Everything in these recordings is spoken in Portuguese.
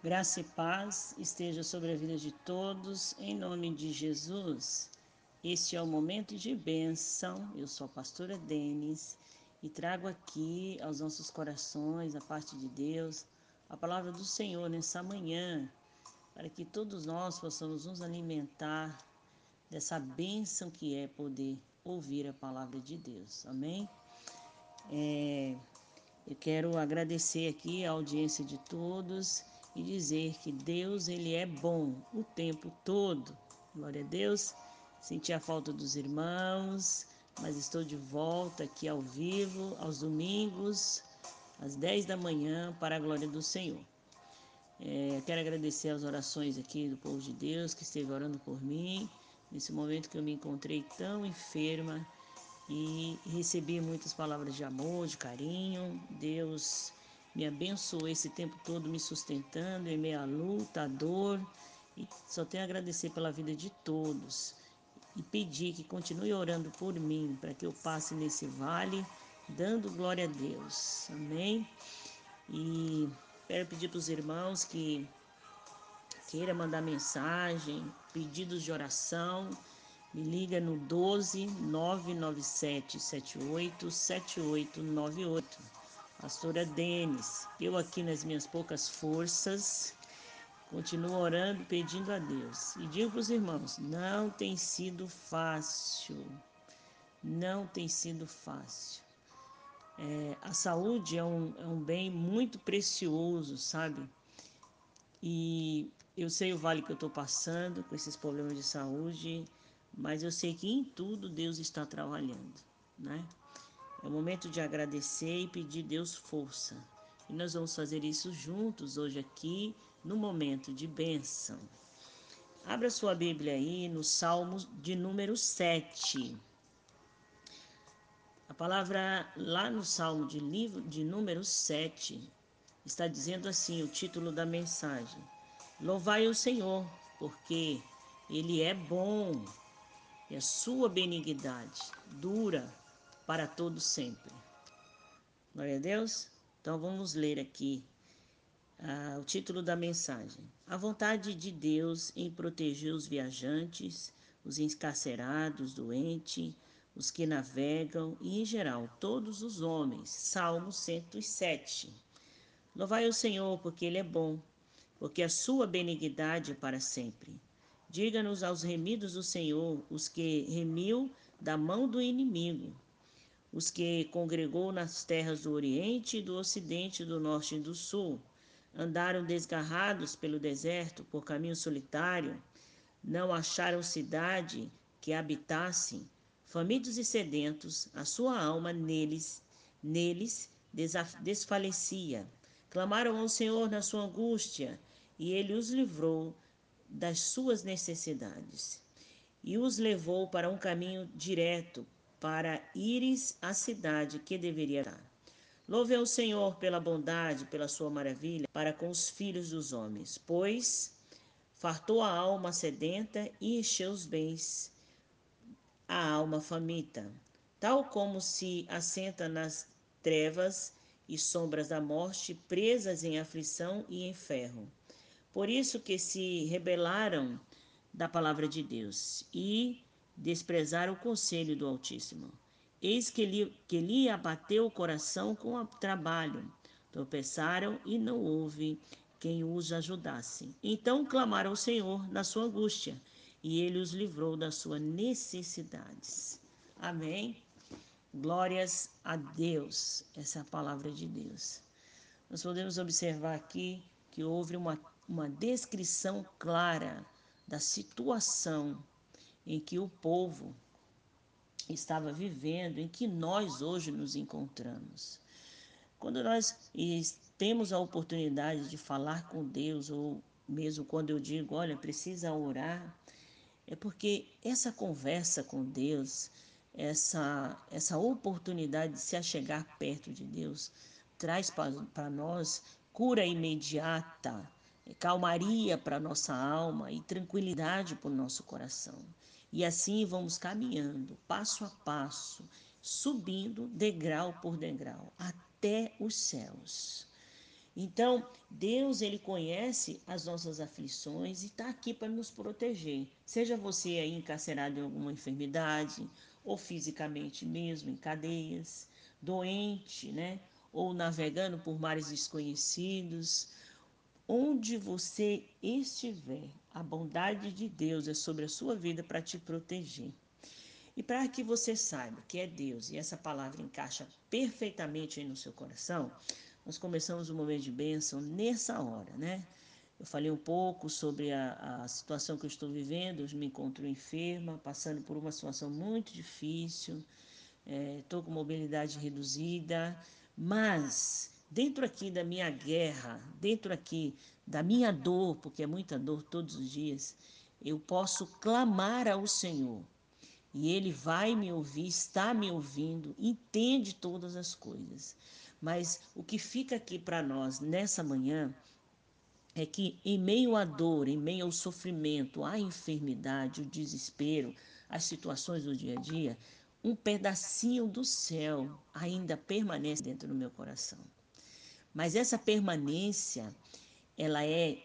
Graça e paz esteja sobre a vida de todos, em nome de Jesus. Este é o momento de bênção. Eu sou a pastora Denis e trago aqui aos nossos corações, a parte de Deus, a palavra do Senhor nessa manhã, para que todos nós possamos nos alimentar dessa bênção que é poder ouvir a palavra de Deus. Amém? É, eu quero agradecer aqui a audiência de todos e dizer que Deus ele é bom o tempo todo. Glória a Deus. Senti a falta dos irmãos, mas estou de volta aqui ao vivo aos domingos às 10 da manhã para a glória do Senhor. É, quero agradecer as orações aqui do povo de Deus que esteve orando por mim nesse momento que eu me encontrei tão enferma e recebi muitas palavras de amor, de carinho. Deus me abençoou esse tempo todo me sustentando em meio à luta, à dor. E só tenho a agradecer pela vida de todos e pedir que continue orando por mim para que eu passe nesse vale, dando glória a Deus. Amém? E quero pedir para os irmãos que queira mandar mensagem, pedidos de oração, me liga no 12 997 78 7898. Pastora Denis, eu aqui nas minhas poucas forças, continuo orando, pedindo a Deus. E digo para os irmãos: não tem sido fácil. Não tem sido fácil. É, a saúde é um, é um bem muito precioso, sabe? E eu sei o vale que eu estou passando com esses problemas de saúde, mas eu sei que em tudo Deus está trabalhando, né? É o momento de agradecer e pedir Deus força. E nós vamos fazer isso juntos hoje aqui, no momento de bênção. Abra sua Bíblia aí no Salmo de número 7. A palavra lá no Salmo de livro de número 7 está dizendo assim, o título da mensagem: Louvai o Senhor, porque ele é bom e a sua benignidade dura para todo sempre. Glória a Deus. Então vamos ler aqui uh, o título da mensagem. A vontade de Deus em proteger os viajantes, os encarcerados, doentes, os que navegam e, em geral, todos os homens. Salmo 107. Louvai o Senhor, porque Ele é bom, porque a sua benignidade é para sempre. Diga-nos aos remidos do Senhor, os que remiu da mão do inimigo os que congregou nas terras do Oriente, do Ocidente, do Norte e do Sul. Andaram desgarrados pelo deserto, por caminho solitário, não acharam cidade que habitassem. Famintos e sedentos, a sua alma neles, neles desfalecia. Clamaram ao Senhor na sua angústia, e ele os livrou das suas necessidades. E os levou para um caminho direto, para ires à cidade que deveria dar. Louve ao Senhor pela bondade, pela sua maravilha, para com os filhos dos homens, pois fartou a alma sedenta e encheu os bens a alma faminta, tal como se assenta nas trevas e sombras da morte, presas em aflição e em ferro. Por isso que se rebelaram da palavra de Deus e desprezar o conselho do Altíssimo. Eis que lhe, que lhe abateu o coração com o trabalho. Tropeçaram e não houve quem os ajudasse. Então clamaram ao Senhor na sua angústia, e ele os livrou das suas necessidades. Amém. Glórias a Deus. Essa é a palavra de Deus. Nós podemos observar aqui que houve uma, uma descrição clara da situação em que o povo estava vivendo, em que nós hoje nos encontramos. Quando nós temos a oportunidade de falar com Deus, ou mesmo quando eu digo, olha, precisa orar, é porque essa conversa com Deus, essa, essa oportunidade de se achegar perto de Deus, traz para nós cura imediata, calmaria para nossa alma e tranquilidade para o nosso coração. E assim vamos caminhando, passo a passo, subindo degrau por degrau, até os céus. Então, Deus ele conhece as nossas aflições e está aqui para nos proteger. Seja você aí encarcerado em alguma enfermidade, ou fisicamente mesmo em cadeias, doente, né? Ou navegando por mares desconhecidos, onde você estiver, a bondade de Deus é sobre a sua vida para te proteger. E para que você saiba que é Deus e essa palavra encaixa perfeitamente no seu coração, nós começamos o momento de bênção nessa hora, né? Eu falei um pouco sobre a, a situação que eu estou vivendo. Eu me encontro enferma, passando por uma situação muito difícil. Estou é, com mobilidade reduzida, mas dentro aqui da minha guerra, dentro aqui da minha dor, porque é muita dor todos os dias, eu posso clamar ao Senhor. E Ele vai me ouvir, está me ouvindo, entende todas as coisas. Mas o que fica aqui para nós nessa manhã é que, em meio à dor, em meio ao sofrimento, à enfermidade, o desespero, as situações do dia a dia, um pedacinho do céu ainda permanece dentro do meu coração. Mas essa permanência, ela é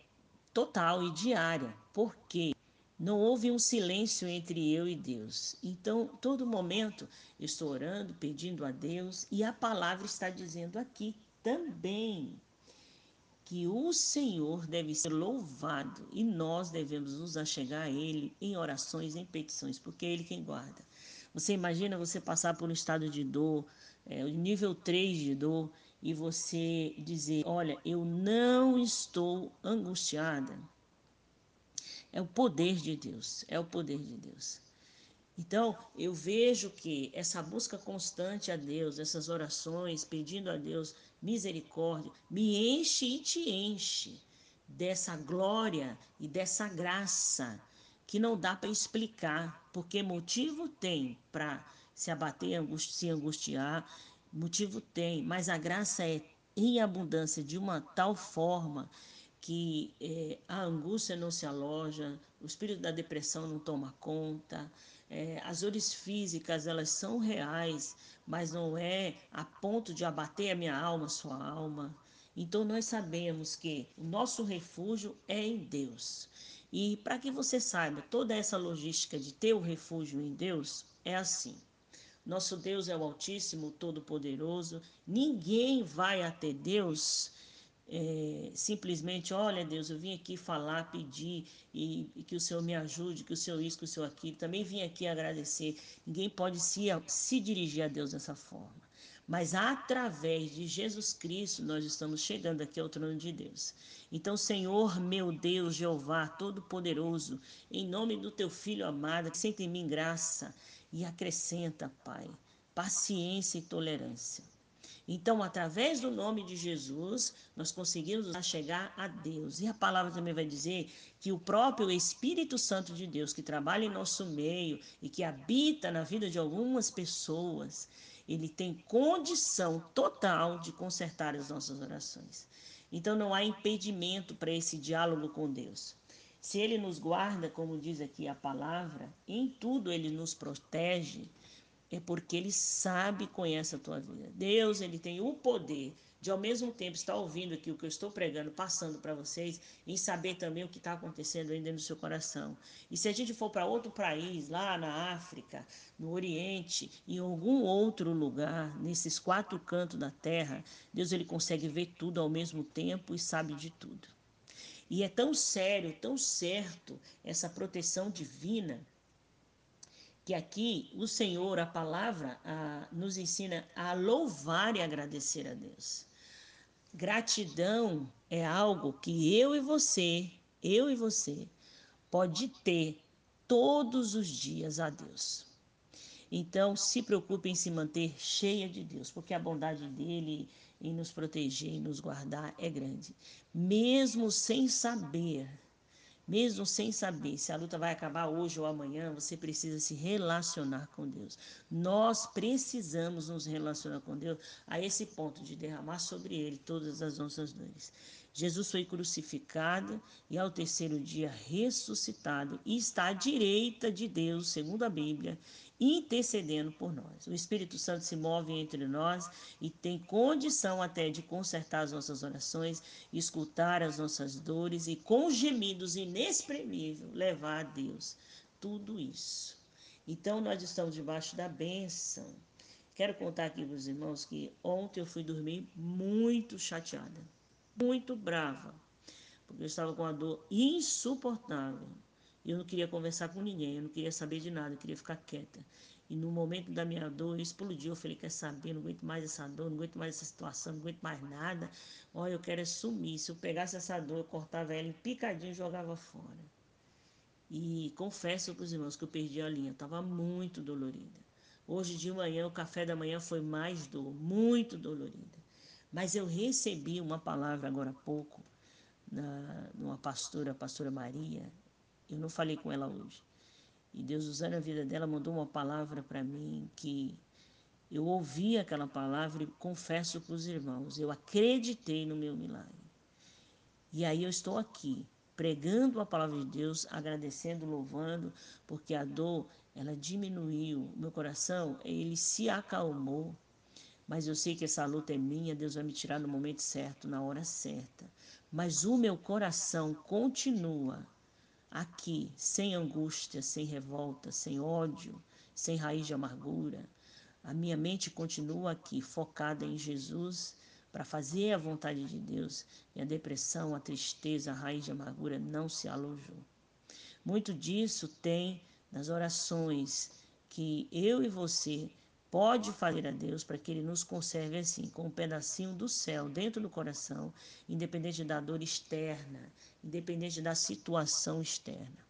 total e diária, porque não houve um silêncio entre eu e Deus. Então, todo momento eu estou orando, pedindo a Deus, e a palavra está dizendo aqui também que o Senhor deve ser louvado e nós devemos nos achegar a Ele em orações, em petições, porque é Ele quem guarda. Você imagina você passar por um estado de dor, é, nível 3 de dor, e você dizer: Olha, eu não estou angustiada. É o poder de Deus, é o poder de Deus. Então, eu vejo que essa busca constante a Deus, essas orações, pedindo a Deus misericórdia, me enche e te enche dessa glória e dessa graça que não dá para explicar, porque motivo tem para se abater, se angustiar, motivo tem, mas a graça é em abundância de uma tal forma que é, a angústia não se aloja, o espírito da depressão não toma conta, é, as dores físicas elas são reais, mas não é a ponto de abater a minha alma, sua alma. Então nós sabemos que o nosso refúgio é em Deus. E para que você saiba toda essa logística de ter o refúgio em Deus, é assim. Nosso Deus é o Altíssimo, Todo-Poderoso. Ninguém vai até Deus é, simplesmente, olha Deus, eu vim aqui falar, pedir e, e, que o Senhor me ajude, que o Senhor isso, que o Senhor aquilo. Também vim aqui agradecer. Ninguém pode se, se dirigir a Deus dessa forma. Mas através de Jesus Cristo nós estamos chegando aqui ao trono de Deus. Então, Senhor, meu Deus, Jeová, Todo-Poderoso, em nome do Teu Filho amado, que sente em mim graça e acrescenta, Pai, paciência e tolerância. Então, através do nome de Jesus, nós conseguimos chegar a Deus. E a palavra também vai dizer que o próprio Espírito Santo de Deus, que trabalha em nosso meio e que habita na vida de algumas pessoas, ele tem condição total de consertar as nossas orações. Então, não há impedimento para esse diálogo com Deus. Se ele nos guarda, como diz aqui a palavra, em tudo ele nos protege é porque ele sabe e conhece a tua vida. Deus, ele tem o poder de ao mesmo tempo estar ouvindo aqui o que eu estou pregando, passando para vocês, e saber também o que está acontecendo ainda no seu coração. E se a gente for para outro país, lá na África, no Oriente, em algum outro lugar, nesses quatro cantos da terra, Deus ele consegue ver tudo ao mesmo tempo e sabe de tudo. E é tão sério, tão certo essa proteção divina que aqui o Senhor, a palavra, a, nos ensina a louvar e agradecer a Deus. Gratidão é algo que eu e você, eu e você, pode ter todos os dias a Deus. Então, se preocupe em se manter cheia de Deus, porque a bondade dele em nos proteger e nos guardar é grande. Mesmo sem saber mesmo sem saber se a luta vai acabar hoje ou amanhã, você precisa se relacionar com Deus. Nós precisamos nos relacionar com Deus a esse ponto de derramar sobre Ele todas as nossas dores. Jesus foi crucificado e ao terceiro dia ressuscitado e está à direita de Deus, segundo a Bíblia, intercedendo por nós. O Espírito Santo se move entre nós e tem condição até de consertar as nossas orações, escutar as nossas dores e com gemidos inexprimíveis levar a Deus tudo isso. Então nós estamos debaixo da bênção. Quero contar aqui para os irmãos que ontem eu fui dormir muito chateada, muito brava, porque eu estava com uma dor insuportável. E eu não queria conversar com ninguém, eu não queria saber de nada, eu queria ficar quieta. E no momento da minha dor, explodiu. Eu falei: Quer saber? Não aguento mais essa dor, não aguento mais essa situação, não aguento mais nada. Olha, eu quero é sumir. Se eu pegasse essa dor, eu cortava ela em picadinho e jogava fora. E confesso para os irmãos que eu perdi a linha, estava muito dolorida. Hoje de manhã, o café da manhã foi mais dor, muito dolorida. Mas eu recebi uma palavra agora há pouco, na, numa pastora, a pastora Maria. Eu não falei com ela hoje. E Deus, usando a vida dela, mandou uma palavra para mim que eu ouvi aquela palavra e confesso para os irmãos, eu acreditei no meu milagre. E aí eu estou aqui, pregando a palavra de Deus, agradecendo, louvando, porque a dor ela diminuiu, meu coração ele se acalmou. Mas eu sei que essa luta é minha, Deus vai me tirar no momento certo, na hora certa. Mas o meu coração continua aqui, sem angústia, sem revolta, sem ódio, sem raiz de amargura. A minha mente continua aqui, focada em Jesus, para fazer a vontade de Deus, e a depressão, a tristeza, a raiz de amargura não se alojou. Muito disso tem nas orações que eu e você pode fazer a Deus para que Ele nos conserve assim, com um pedacinho do céu dentro do coração, independente da dor externa, independente da situação externa.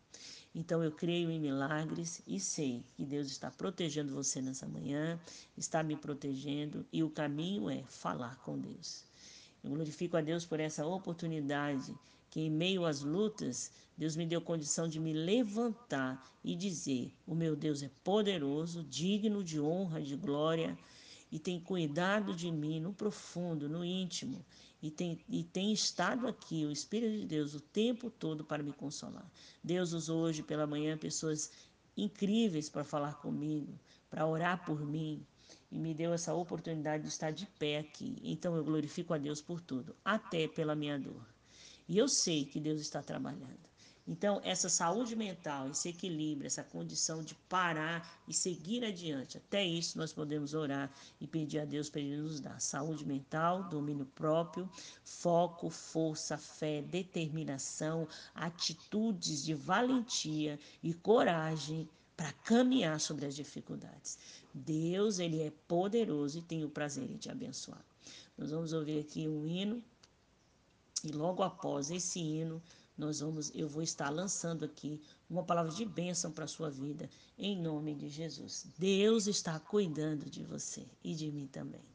Então eu creio em milagres e sei que Deus está protegendo você nessa manhã, está me protegendo e o caminho é falar com Deus. Eu glorifico a Deus por essa oportunidade que em meio às lutas, Deus me deu condição de me levantar e dizer: O meu Deus é poderoso, digno de honra, de glória e tem cuidado de mim no profundo, no íntimo e tem, e tem estado aqui, o Espírito de Deus, o tempo todo para me consolar. Deus usou hoje pela manhã pessoas incríveis para falar comigo, para orar por mim, e me deu essa oportunidade de estar de pé aqui. Então eu glorifico a Deus por tudo, até pela minha dor. E eu sei que Deus está trabalhando. Então, essa saúde mental, esse equilíbrio, essa condição de parar e seguir adiante, até isso nós podemos orar e pedir a Deus para Ele nos dar saúde mental, domínio próprio, foco, força, fé, determinação, atitudes de valentia e coragem para caminhar sobre as dificuldades. Deus, Ele é poderoso e tem o prazer em te abençoar. Nós vamos ouvir aqui um hino e logo após esse hino, nós vamos, eu vou estar lançando aqui uma palavra de bênção para a sua vida, em nome de Jesus. Deus está cuidando de você e de mim também.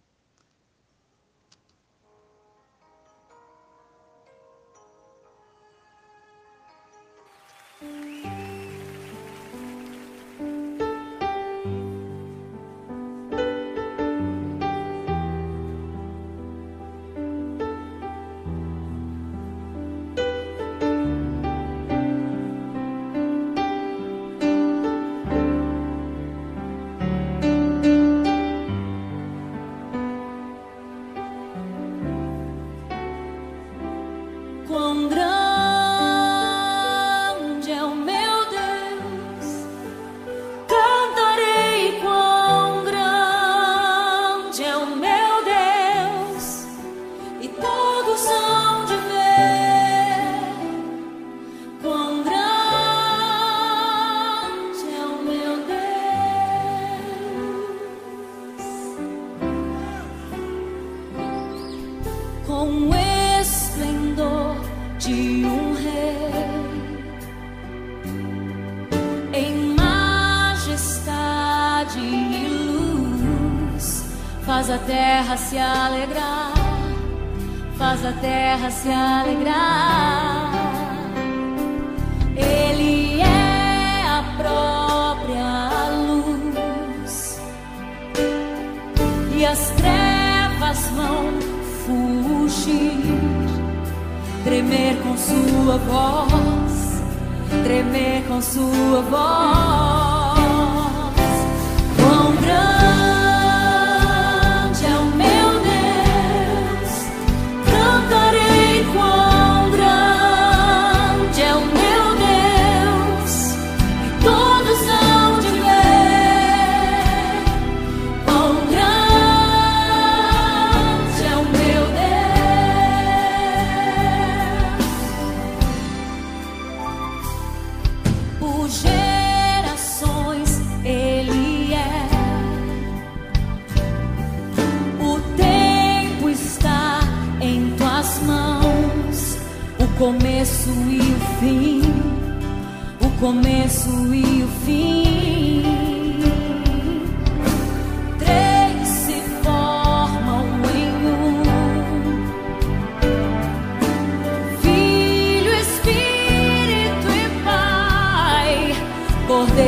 Terra se alegrar, faz a terra se alegrar. Ele é a própria luz e as trevas vão fugir, tremer com sua voz, tremer com sua voz.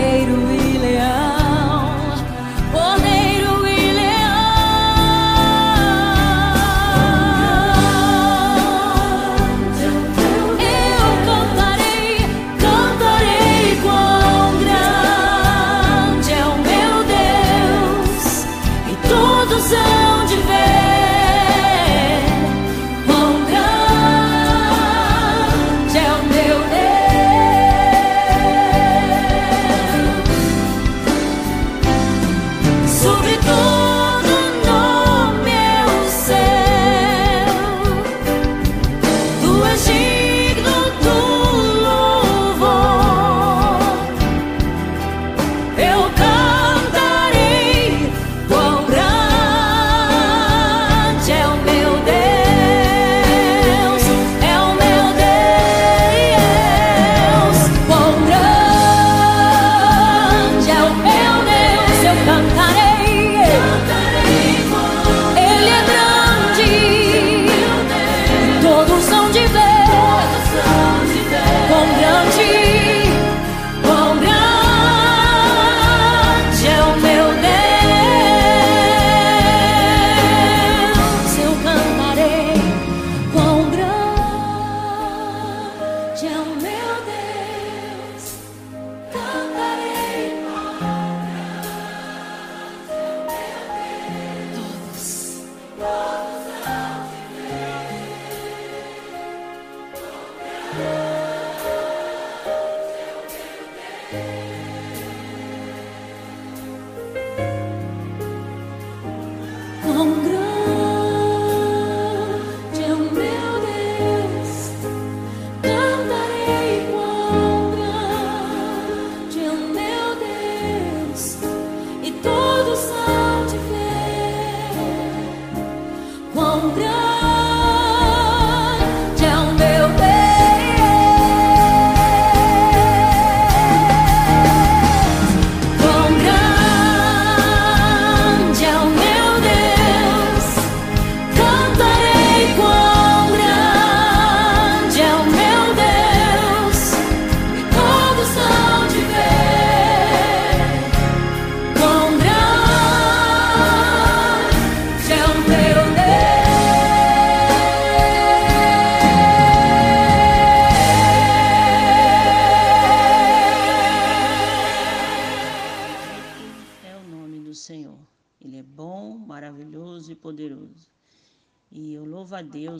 Kate Williams.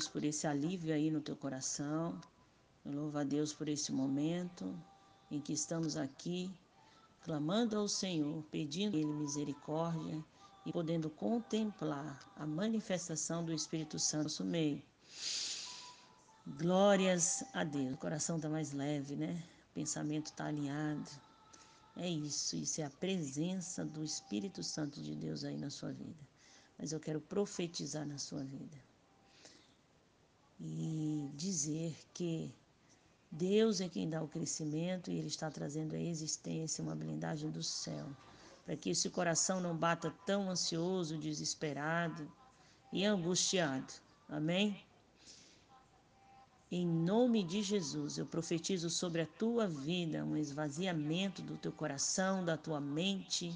Por esse alívio aí no teu coração. Eu louvo a Deus por esse momento em que estamos aqui clamando ao Senhor, pedindo a Ele misericórdia e podendo contemplar a manifestação do Espírito Santo no nosso meio. Glórias a Deus. O coração está mais leve, né? O pensamento está alinhado. É isso, isso é a presença do Espírito Santo de Deus aí na sua vida. Mas eu quero profetizar na sua vida e dizer que Deus é quem dá o crescimento e Ele está trazendo à existência uma blindagem do céu, para que esse coração não bata tão ansioso, desesperado e angustiado. Amém? Em nome de Jesus, eu profetizo sobre a tua vida um esvaziamento do teu coração, da tua mente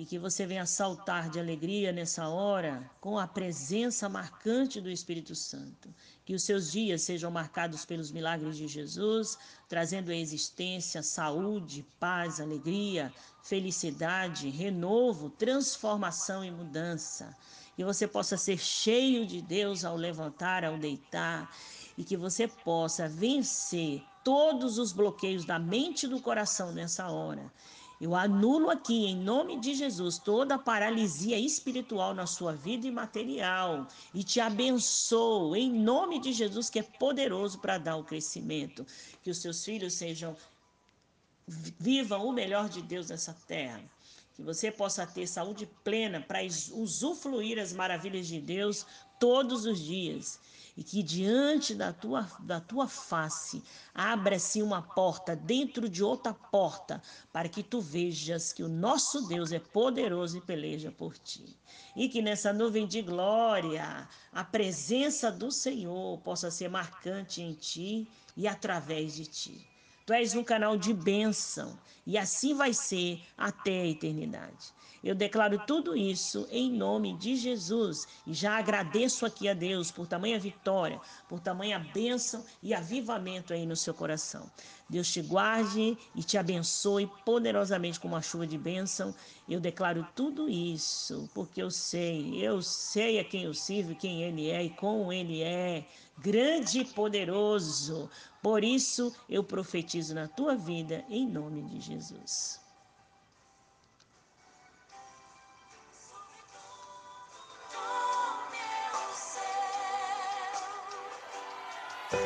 e que você venha saltar de alegria nessa hora com a presença marcante do Espírito Santo. Que os seus dias sejam marcados pelos milagres de Jesus, trazendo à existência saúde, paz, alegria, felicidade, renovo, transformação e mudança. Que você possa ser cheio de Deus ao levantar, ao deitar, e que você possa vencer todos os bloqueios da mente e do coração nessa hora eu anulo aqui, em nome de Jesus, toda paralisia espiritual na sua vida e material. E te abençoo, em nome de Jesus, que é poderoso para dar o crescimento. Que os seus filhos sejam. Vivam o melhor de Deus nessa terra. Que você possa ter saúde plena para usufruir as maravilhas de Deus todos os dias e que diante da tua, da tua face abra-se uma porta dentro de outra porta, para que tu vejas que o nosso Deus é poderoso e peleja por ti. E que nessa nuvem de glória a presença do Senhor possa ser marcante em ti e através de ti. Tu és um canal de bênção e assim vai ser até a eternidade. Eu declaro tudo isso em nome de Jesus e já agradeço aqui a Deus por tamanha vitória, por tamanha bênção e avivamento aí no seu coração. Deus te guarde e te abençoe poderosamente com uma chuva de bênção. Eu declaro tudo isso porque eu sei, eu sei a quem eu sirvo, quem Ele é e como Ele é, grande e poderoso. Por isso eu profetizo na tua vida em nome de Jesus. Jó,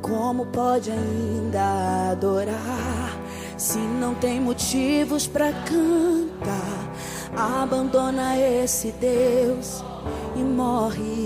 como pode ainda adorar se não tem motivos para cantar? Abandona esse Deus e morre.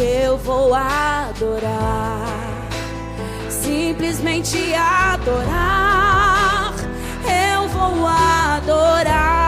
Eu vou adorar, simplesmente adorar. Eu vou adorar.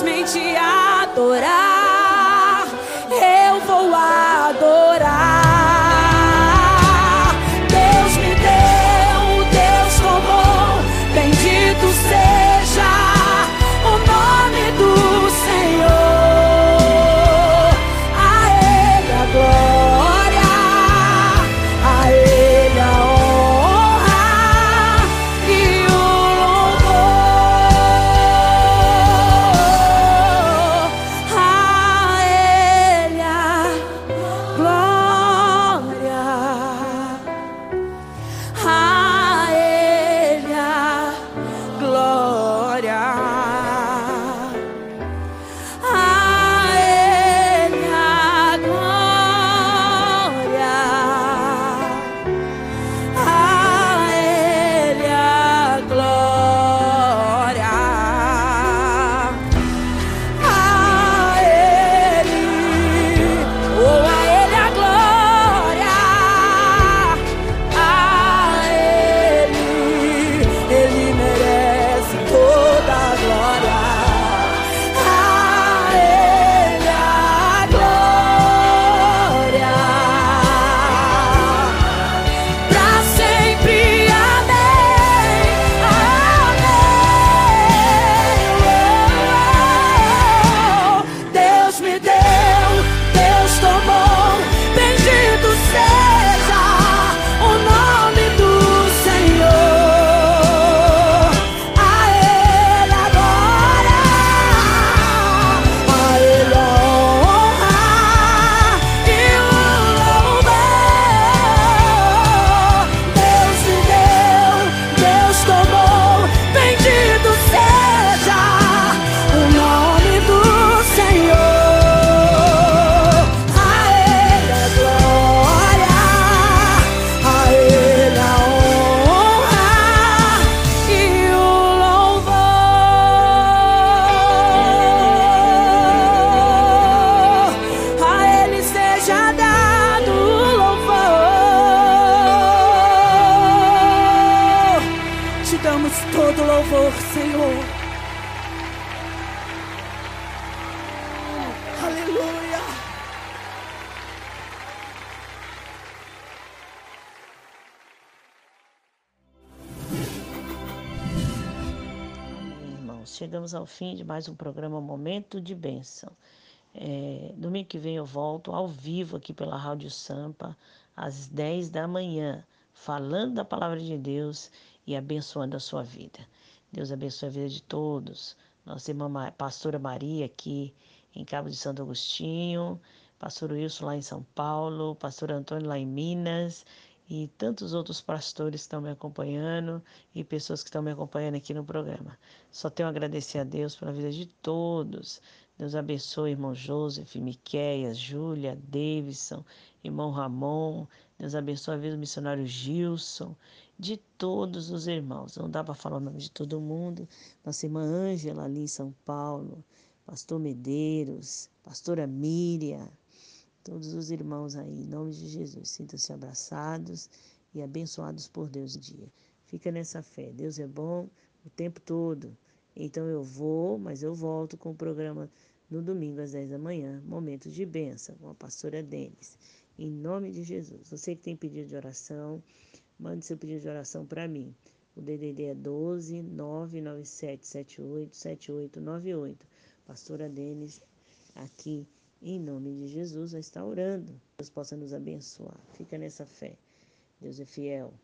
simplesmente adorar. louvor, Senhor. Aleluia. Irmãos, chegamos ao fim de mais um programa Momento de Bênção. É, domingo que vem eu volto ao vivo aqui pela Rádio Sampa, às 10 da manhã, falando da palavra de Deus e abençoando a sua vida. Deus abençoe a vida de todos. Nossa irmã Pastora Maria aqui em Cabo de Santo Agostinho, Pastor Wilson lá em São Paulo, Pastor Antônio lá em Minas e tantos outros pastores que estão me acompanhando e pessoas que estão me acompanhando aqui no programa. Só tenho a agradecer a Deus pela vida de todos. Deus abençoe irmão Joseph, Miqueias, Júlia, Davidson, irmão Ramon. Deus abençoe a vida do missionário Gilson, de todos os irmãos. Não dá para falar o nome de todo mundo. Nossa irmã Ângela ali em São Paulo, pastor Medeiros, pastora Miriam, todos os irmãos aí, em nome de Jesus. Sintam-se abraçados e abençoados por Deus dia. Fica nessa fé. Deus é bom o tempo todo. Então eu vou, mas eu volto com o programa no domingo às 10 da manhã, momento de bênção, com a pastora Denis. Em nome de Jesus. Você que tem pedido de oração, mande seu pedido de oração para mim. O DDD é 12 997 78 7898. Pastora Denis, aqui em nome de Jesus, estar orando. Deus possa nos abençoar. Fica nessa fé. Deus é fiel.